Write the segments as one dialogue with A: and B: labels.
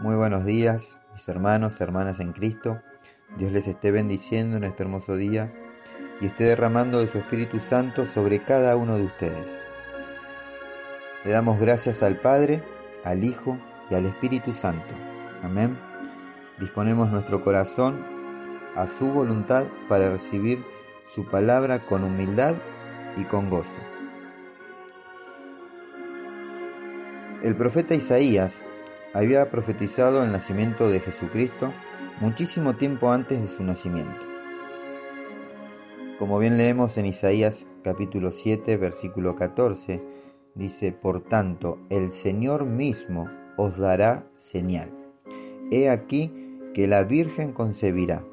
A: Muy buenos días, mis hermanos, hermanas en Cristo. Dios les esté bendiciendo en este hermoso día y esté derramando de su Espíritu Santo sobre cada uno de ustedes. Le damos gracias al Padre, al Hijo y al Espíritu Santo. Amén. Disponemos nuestro corazón a su voluntad para recibir su palabra con humildad y con gozo. El profeta Isaías había profetizado el nacimiento de Jesucristo muchísimo tiempo antes de su nacimiento. Como bien leemos en Isaías capítulo 7, versículo 14, dice, Por tanto, el Señor mismo os dará señal. He aquí que la Virgen concebirá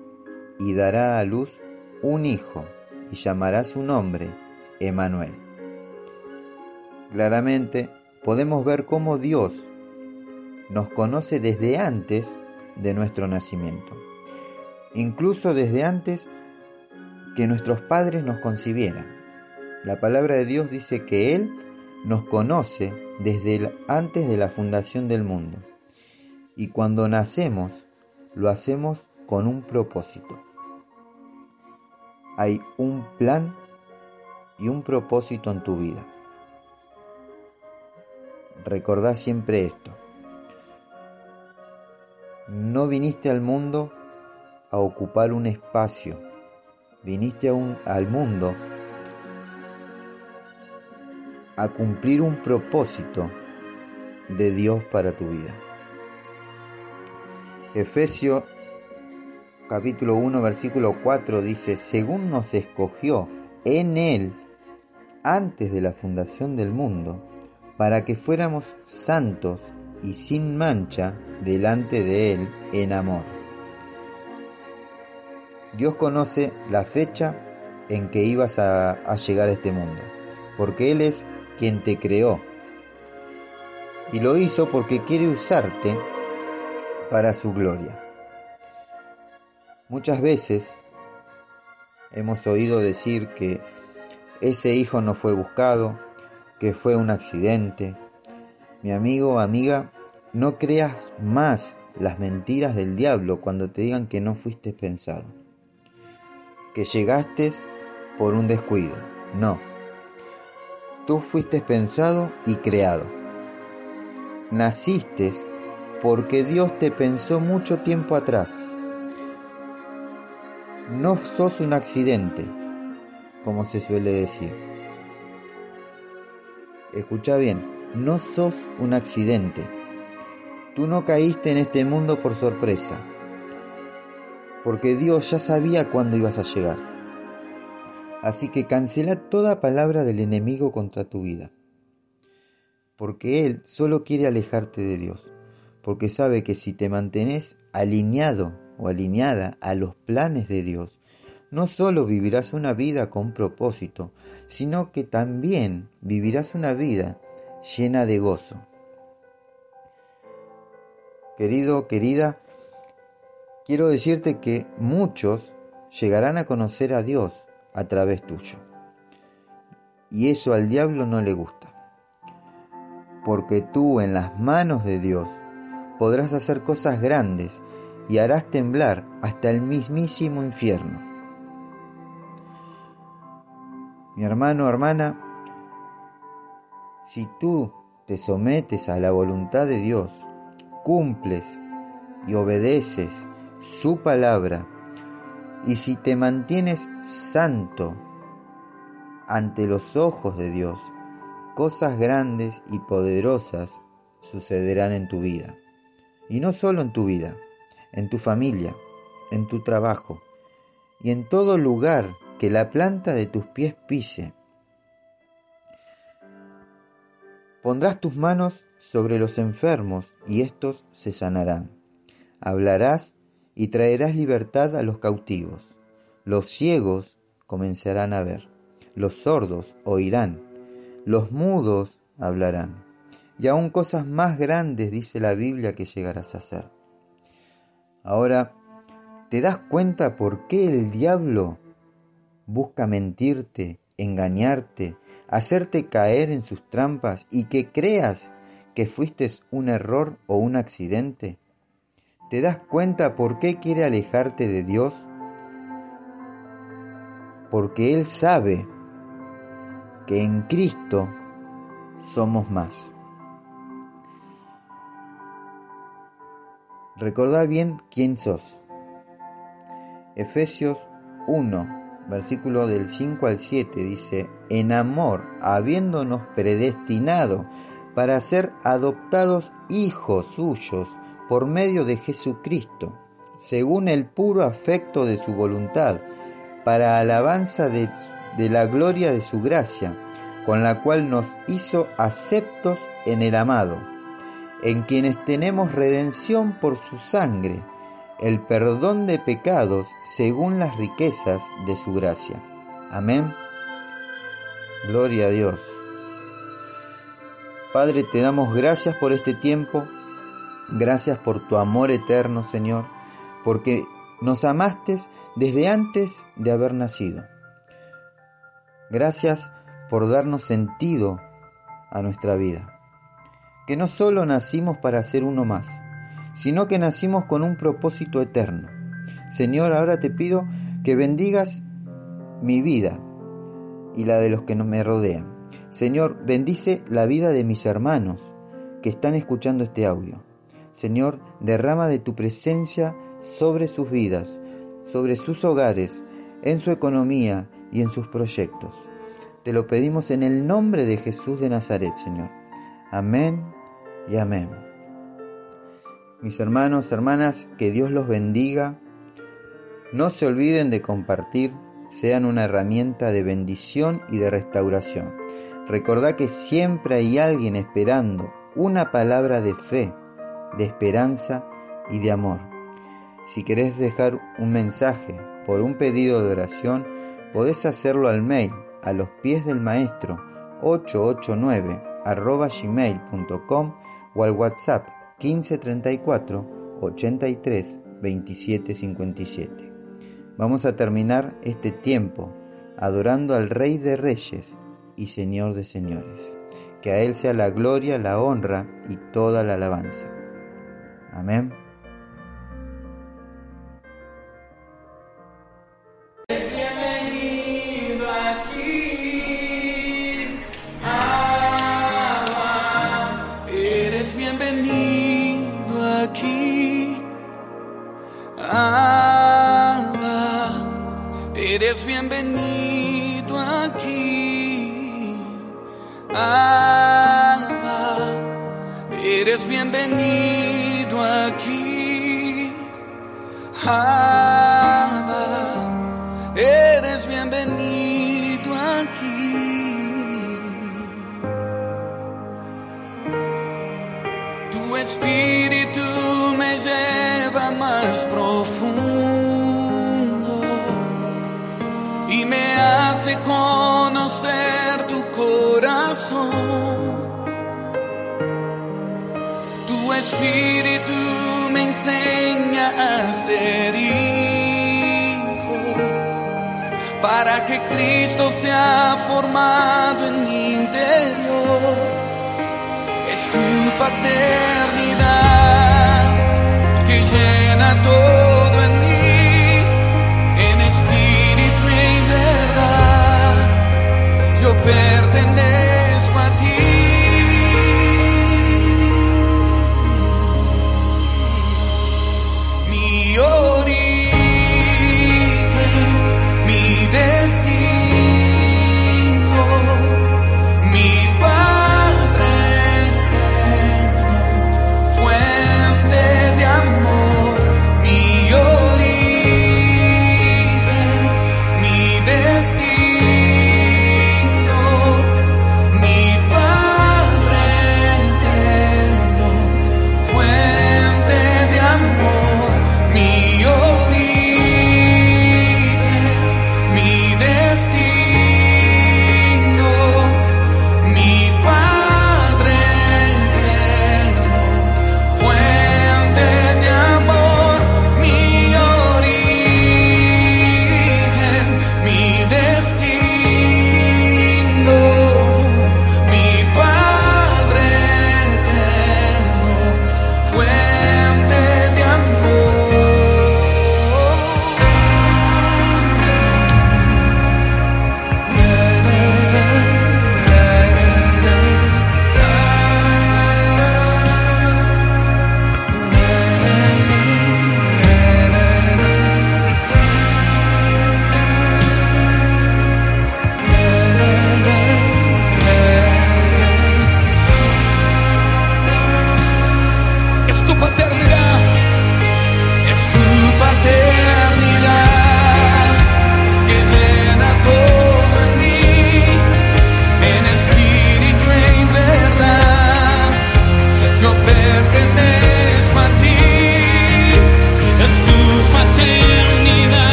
A: y dará a luz un hijo y llamará su nombre Emanuel. Claramente podemos ver cómo Dios nos conoce desde antes de nuestro nacimiento, incluso desde antes que nuestros padres nos concibieran. La palabra de Dios dice que Él nos conoce desde antes de la fundación del mundo. Y cuando nacemos, lo hacemos con un propósito. Hay un plan y un propósito en tu vida. Recordá siempre esto. No viniste al mundo a ocupar un espacio, viniste al mundo a cumplir un propósito de Dios para tu vida. Efesios capítulo 1 versículo 4 dice, según nos escogió en Él antes de la fundación del mundo, para que fuéramos santos y sin mancha delante de Él en amor. Dios conoce la fecha en que ibas a, llegar a este mundo, porque Él es quien te creó. Y lo hizo porque quiere usarte para su gloria. Muchas veces hemos oído decir que ese hijo no fue buscado, que fue un accidente. Mi amigo, amiga, no creas más las mentiras del diablo cuando te digan que no fuiste pensado, que llegaste por un descuido. No, tú fuiste pensado y creado. Naciste porque Dios te pensó mucho tiempo atrás. No sos un accidente, como se suele decir. Escucha bien, no sos un accidente Tú no caíste en este mundo por sorpresa, porque Dios ya sabía cuándo ibas a llegar. Así que cancela toda palabra del enemigo contra tu vida, porque Él solo quiere alejarte de Dios, porque sabe que si te mantenés alineado o alineada a los planes de Dios, no solo vivirás una vida con propósito, sino que también vivirás una vida llena de gozo. Querido, querida, quiero decirte que muchos llegarán a conocer a Dios a través tuyo. Y eso al diablo no le gusta. Porque tú en las manos de Dios podrás hacer cosas grandes y harás temblar hasta el mismísimo infierno. Mi hermano, hermana, si tú te sometes a la voluntad de Dios, cumples y obedeces su palabra, y si te mantienes santo ante los ojos de Dios, cosas grandes y poderosas sucederán en tu vida. Y no solo en tu vida, en tu familia, en tu trabajo y en todo lugar que la planta de tus pies pise. Pondrás tus manos sobre los enfermos y éstos se sanarán. Hablarás y traerás libertad a los cautivos. Los ciegos comenzarán a ver. Los sordos oirán. Los mudos hablarán. Y aún cosas más grandes dice la Biblia que llegarás a hacer. Ahora, ¿te das cuenta por qué el diablo busca mentirte, engañarte, hacerte caer en sus trampas y que creas que fuiste un error o un accidente? ¿Te das cuenta por qué quiere alejarte de Dios? Porque Él sabe que en Cristo somos más. Recordá bien quién sos. Efesios 1, versículo del 5 al 7 dice, en amor, habiéndonos predestinado para ser adoptados hijos suyos por medio de Jesucristo, según el puro afecto de su voluntad, para alabanza de, de la gloria de su gracia, con la cual nos hizo aceptos en el amado, en quienes tenemos redención por su sangre, el perdón de pecados según las riquezas de su gracia. Amén. Gloria a Dios. Padre, te damos gracias por este tiempo, gracias por tu amor eterno, Señor, porque nos amaste desde antes de haber nacido. Gracias por darnos sentido a nuestra vida. Que no solo nacimos para ser uno más, sino que nacimos con un propósito eterno. Señor, ahora te pido que bendigas mi vida y la de los que me rodean. Señor, bendice la vida de mis hermanos que están escuchando este audio. Señor, derrama de tu presencia sobre sus vidas, sobre sus hogares, en su economía y en sus proyectos. Te lo pedimos en el nombre de Jesús de Nazaret, Señor. Amén y amén. Mis hermanos, hermanas, que Dios los bendiga. No se olviden de compartir, sean una herramienta de bendición y de restauración. Recordá que siempre hay alguien esperando una palabra de fe, de esperanza y de amor. Si querés dejar un mensaje por un pedido de oración, podés hacerlo al mail a los pies del maestro 889 arroba gmail.com o al WhatsApp 1534 83 27 57. Vamos a terminar este tiempo adorando al Rey de Reyes y Señor de Señores. Que a Él sea la gloria, la honra y toda la alabanza. Amén.
B: Eres bienvenido aquí. Abba, eres bienvenido aquí. Abba, eres bienvenido aquí. Tu espíritu me lleva más conocer tu corazón. Tu espíritu me enseña a ser hijo para que Cristo sea formado en mi interior. Es tu paternidad que llena todo Yo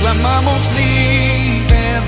B: clamamos libertad.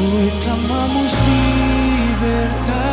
C: Hoy clamamos libertad.